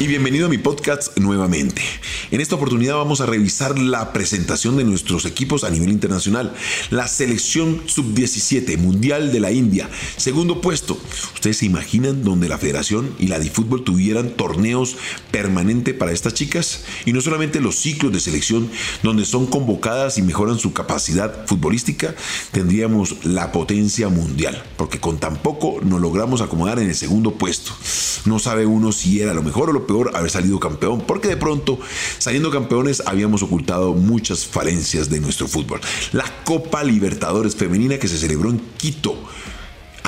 y bienvenido a mi podcast nuevamente. En esta oportunidad vamos a revisar la presentación de nuestros equipos a nivel internacional. La selección sub-17 mundial de la India, segundo puesto. ¿Ustedes se imaginan donde la federación y la fútbol tuvieran torneos permanentes para estas chicas? Y no solamente los ciclos de selección donde son convocadas y mejoran su capacidad futbolística, tendríamos la potencia mundial, porque con tan poco nos logramos acomodar en el segundo puesto. No sabe uno si era lo mejor o lo peor haber salido campeón, porque de pronto, saliendo campeones, habíamos ocultado muchas falencias de nuestro fútbol. La Copa Libertadores Femenina que se celebró en Quito.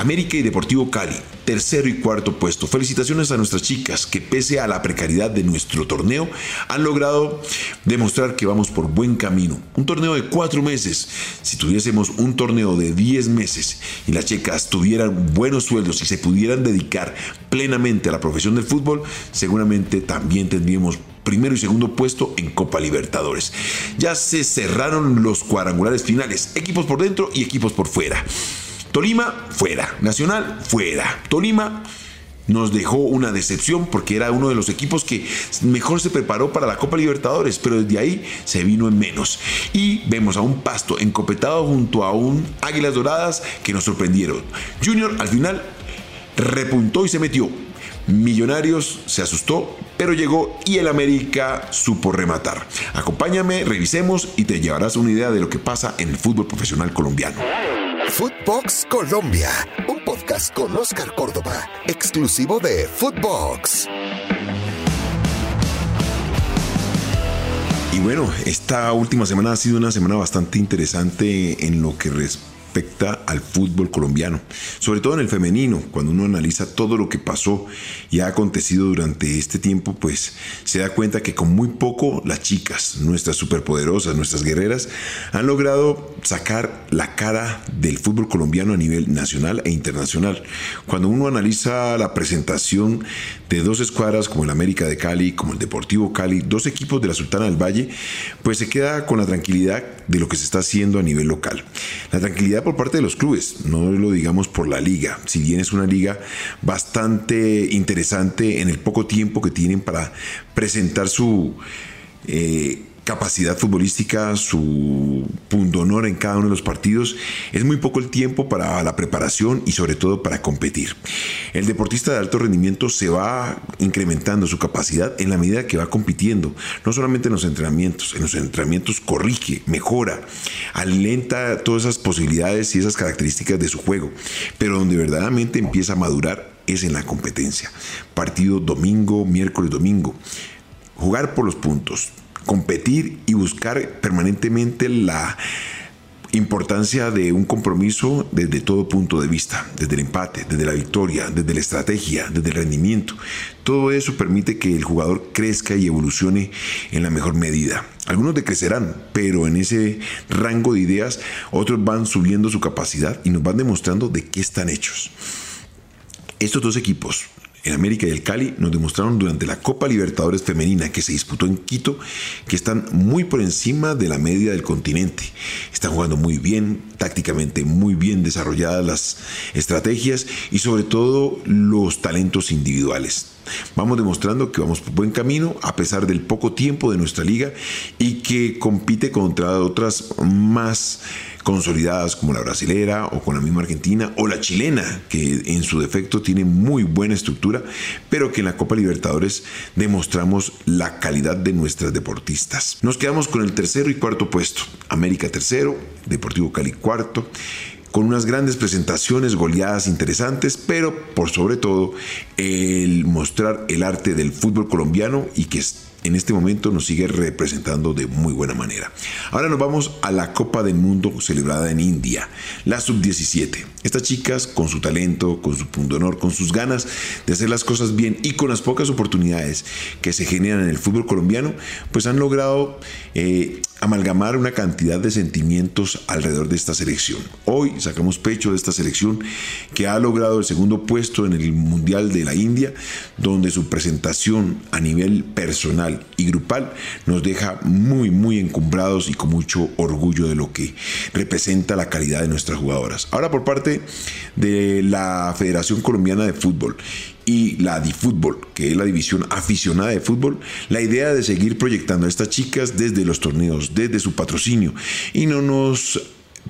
América y Deportivo Cali, tercero y cuarto puesto. Felicitaciones a nuestras chicas que pese a la precariedad de nuestro torneo han logrado demostrar que vamos por buen camino. Un torneo de cuatro meses. Si tuviésemos un torneo de diez meses y las chicas tuvieran buenos sueldos y se pudieran dedicar plenamente a la profesión del fútbol, seguramente también tendríamos primero y segundo puesto en Copa Libertadores. Ya se cerraron los cuadrangulares finales, equipos por dentro y equipos por fuera. Tolima, fuera. Nacional, fuera. Tolima nos dejó una decepción porque era uno de los equipos que mejor se preparó para la Copa Libertadores, pero desde ahí se vino en menos. Y vemos a un pasto encopetado junto a un Águilas Doradas que nos sorprendieron. Junior al final repuntó y se metió. Millonarios se asustó, pero llegó y el América supo rematar. Acompáñame, revisemos y te llevarás una idea de lo que pasa en el fútbol profesional colombiano. Footbox Colombia, un podcast con Oscar Córdoba, exclusivo de Footbox. Y bueno, esta última semana ha sido una semana bastante interesante en lo que respecta respecta al fútbol colombiano, sobre todo en el femenino, cuando uno analiza todo lo que pasó y ha acontecido durante este tiempo, pues se da cuenta que con muy poco las chicas, nuestras superpoderosas, nuestras guerreras, han logrado sacar la cara del fútbol colombiano a nivel nacional e internacional. Cuando uno analiza la presentación de dos escuadras como el América de Cali, como el Deportivo Cali, dos equipos de la Sultana del Valle, pues se queda con la tranquilidad de lo que se está haciendo a nivel local. La tranquilidad por parte de los clubes, no lo digamos por la liga, si bien es una liga bastante interesante en el poco tiempo que tienen para presentar su... Eh, capacidad futbolística, su punto honor en cada uno de los partidos, es muy poco el tiempo para la preparación y sobre todo para competir. El deportista de alto rendimiento se va incrementando su capacidad en la medida que va compitiendo, no solamente en los entrenamientos, en los entrenamientos corrige, mejora, alenta todas esas posibilidades y esas características de su juego, pero donde verdaderamente empieza a madurar es en la competencia. Partido domingo, miércoles, domingo. Jugar por los puntos, competir y buscar permanentemente la importancia de un compromiso desde todo punto de vista, desde el empate, desde la victoria, desde la estrategia, desde el rendimiento. Todo eso permite que el jugador crezca y evolucione en la mejor medida. Algunos decrecerán, pero en ese rango de ideas otros van subiendo su capacidad y nos van demostrando de qué están hechos. Estos dos equipos, en América y el Cali nos demostraron durante la Copa Libertadores Femenina que se disputó en Quito que están muy por encima de la media del continente. Están jugando muy bien, tácticamente muy bien desarrolladas las estrategias y sobre todo los talentos individuales. Vamos demostrando que vamos por buen camino a pesar del poco tiempo de nuestra liga y que compite contra otras más consolidadas como la brasilera o con la misma argentina o la chilena que en su defecto tiene muy buena estructura pero que en la Copa Libertadores demostramos la calidad de nuestras deportistas. Nos quedamos con el tercero y cuarto puesto. América tercero, Deportivo Cali cuarto con unas grandes presentaciones, goleadas interesantes, pero por sobre todo el mostrar el arte del fútbol colombiano y que en este momento nos sigue representando de muy buena manera. Ahora nos vamos a la Copa del Mundo celebrada en India, la sub-17. Estas chicas, con su talento, con su punto de honor, con sus ganas de hacer las cosas bien y con las pocas oportunidades que se generan en el fútbol colombiano, pues han logrado eh, amalgamar una cantidad de sentimientos alrededor de esta selección. Hoy sacamos pecho de esta selección que ha logrado el segundo puesto en el Mundial de la India, donde su presentación a nivel personal y grupal nos deja muy, muy encumbrados y con mucho orgullo de lo que representa la calidad de nuestras jugadoras. Ahora por parte de la Federación Colombiana de Fútbol y la Fútbol, que es la división aficionada de fútbol, la idea de seguir proyectando a estas chicas desde los torneos, desde su patrocinio. Y no nos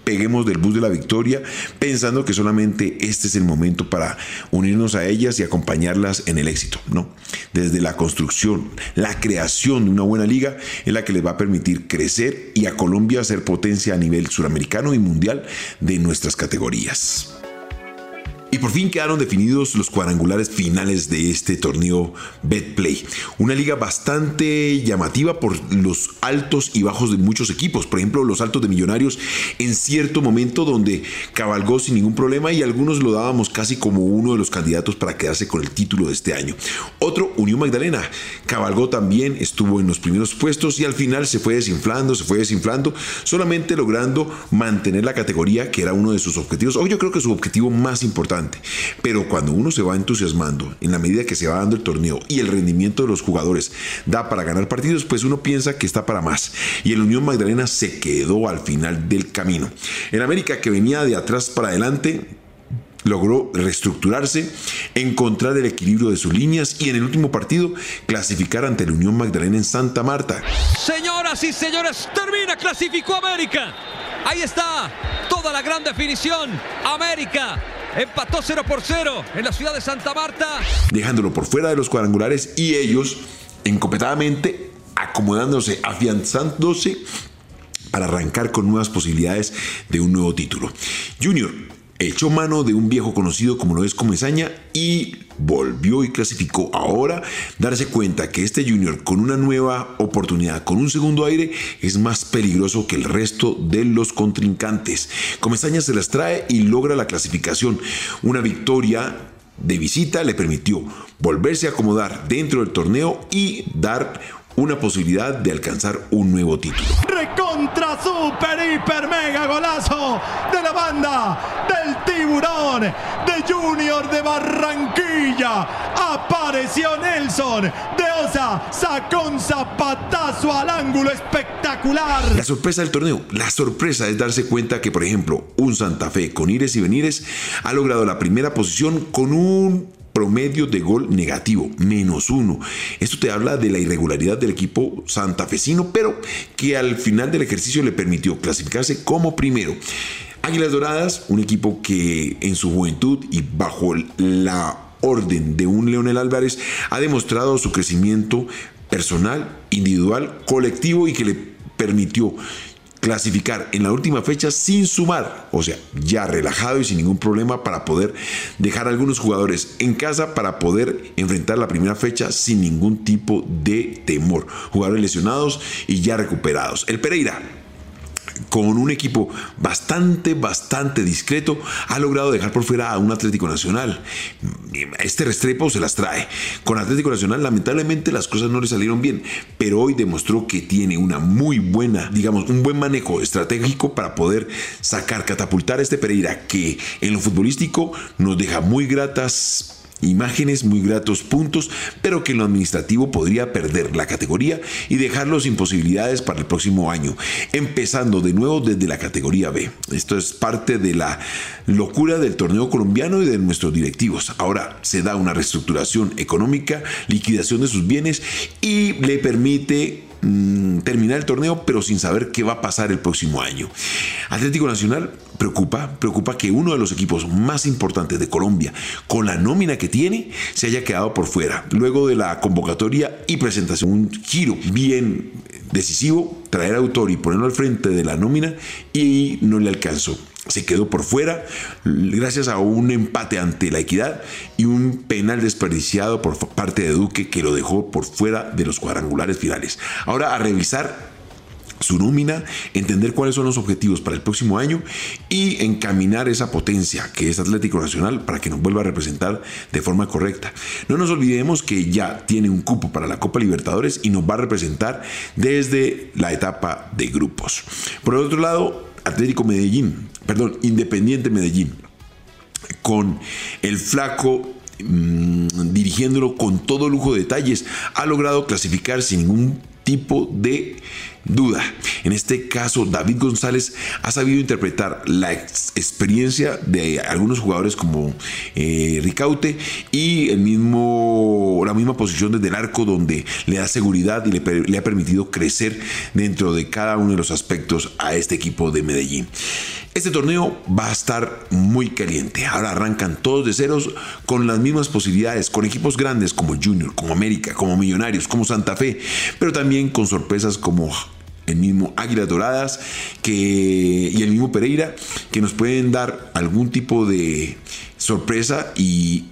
peguemos del bus de la victoria pensando que solamente este es el momento para unirnos a ellas y acompañarlas en el éxito. No, desde la construcción, la creación de una buena liga es la que les va a permitir crecer y a Colombia ser potencia a nivel suramericano y mundial de nuestras categorías. Y por fin quedaron definidos los cuadrangulares finales de este torneo Betplay. Una liga bastante llamativa por los altos y bajos de muchos equipos. Por ejemplo, los altos de Millonarios en cierto momento donde cabalgó sin ningún problema y algunos lo dábamos casi como uno de los candidatos para quedarse con el título de este año. Otro, Unión Magdalena, cabalgó también, estuvo en los primeros puestos y al final se fue desinflando, se fue desinflando, solamente logrando mantener la categoría que era uno de sus objetivos, o yo creo que su objetivo más importante pero cuando uno se va entusiasmando, en la medida que se va dando el torneo y el rendimiento de los jugadores da para ganar partidos, pues uno piensa que está para más. Y el Unión Magdalena se quedó al final del camino. En América, que venía de atrás para adelante, logró reestructurarse, encontrar el equilibrio de sus líneas y en el último partido clasificar ante la Unión Magdalena en Santa Marta. Señoras y señores, termina, clasificó América. Ahí está toda la gran definición. América Empató 0 por 0 en la ciudad de Santa Marta. Dejándolo por fuera de los cuadrangulares y ellos encopetadamente acomodándose, afianzándose para arrancar con nuevas posibilidades de un nuevo título. Junior echó mano de un viejo conocido como lo es Comesaña y volvió y clasificó. Ahora, darse cuenta que este Junior con una nueva oportunidad, con un segundo aire, es más peligroso que el resto de los contrincantes. Comesaña se las trae y logra la clasificación. Una victoria de visita le permitió volverse a acomodar dentro del torneo y dar una posibilidad de alcanzar un nuevo título. Recontra super hiper mega golazo de la banda del tiburón de Junior de Barranquilla. Apareció Nelson de Osa, sacó un zapatazo al ángulo espectacular. La sorpresa del torneo, la sorpresa es darse cuenta que, por ejemplo, un Santa Fe con ires y venires ha logrado la primera posición con un promedio de gol negativo, menos uno. Esto te habla de la irregularidad del equipo santafesino, pero que al final del ejercicio le permitió clasificarse como primero. Águilas Doradas, un equipo que en su juventud y bajo la orden de un Leonel Álvarez ha demostrado su crecimiento personal, individual, colectivo y que le permitió clasificar en la última fecha sin sumar, o sea, ya relajado y sin ningún problema para poder dejar a algunos jugadores en casa para poder enfrentar la primera fecha sin ningún tipo de temor. Jugadores lesionados y ya recuperados. El Pereira con un equipo bastante, bastante discreto, ha logrado dejar por fuera a un Atlético Nacional. Este Restrepo se las trae. Con Atlético Nacional, lamentablemente, las cosas no le salieron bien, pero hoy demostró que tiene una muy buena, digamos, un buen manejo estratégico para poder sacar, catapultar a este Pereira, que en lo futbolístico nos deja muy gratas Imágenes muy gratos puntos, pero que en lo administrativo podría perder la categoría y dejarlo sin posibilidades para el próximo año, empezando de nuevo desde la categoría B. Esto es parte de la locura del torneo colombiano y de nuestros directivos. Ahora se da una reestructuración económica, liquidación de sus bienes y le permite Mm, terminar el torneo, pero sin saber qué va a pasar el próximo año. Atlético Nacional preocupa, preocupa que uno de los equipos más importantes de Colombia, con la nómina que tiene, se haya quedado por fuera. Luego de la convocatoria y presentación, un giro bien decisivo, traer a autor y ponerlo al frente de la nómina y no le alcanzó se quedó por fuera gracias a un empate ante la equidad y un penal desperdiciado por parte de Duque que lo dejó por fuera de los cuadrangulares finales. Ahora a revisar su nómina, entender cuáles son los objetivos para el próximo año y encaminar esa potencia que es Atlético Nacional para que nos vuelva a representar de forma correcta. No nos olvidemos que ya tiene un cupo para la Copa Libertadores y nos va a representar desde la etapa de grupos. Por el otro lado, Atlético Medellín, perdón, Independiente Medellín, con el flaco mm, dirigiéndolo con todo lujo de detalles, ha logrado clasificar sin ningún de duda. En este caso, David González ha sabido interpretar la experiencia de algunos jugadores como eh, Ricaute y el mismo, la misma posición desde el arco donde le da seguridad y le ha permitido crecer dentro de cada uno de los aspectos a este equipo de Medellín. Este torneo va a estar muy caliente. Ahora arrancan todos de ceros con las mismas posibilidades, con equipos grandes como Junior, como América, como Millonarios, como Santa Fe, pero también con sorpresas como el mismo Águilas Doradas y el mismo Pereira, que nos pueden dar algún tipo de sorpresa y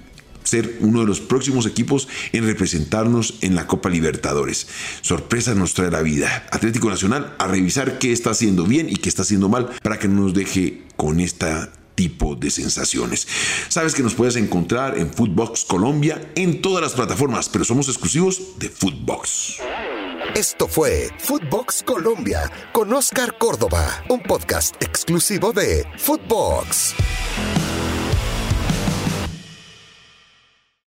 ser uno de los próximos equipos en representarnos en la Copa Libertadores. Sorpresa nos trae la vida. Atlético Nacional a revisar qué está haciendo bien y qué está haciendo mal para que no nos deje con esta tipo de sensaciones. Sabes que nos puedes encontrar en Footbox Colombia en todas las plataformas, pero somos exclusivos de Footbox. Esto fue Footbox Colombia con Oscar Córdoba, un podcast exclusivo de Footbox.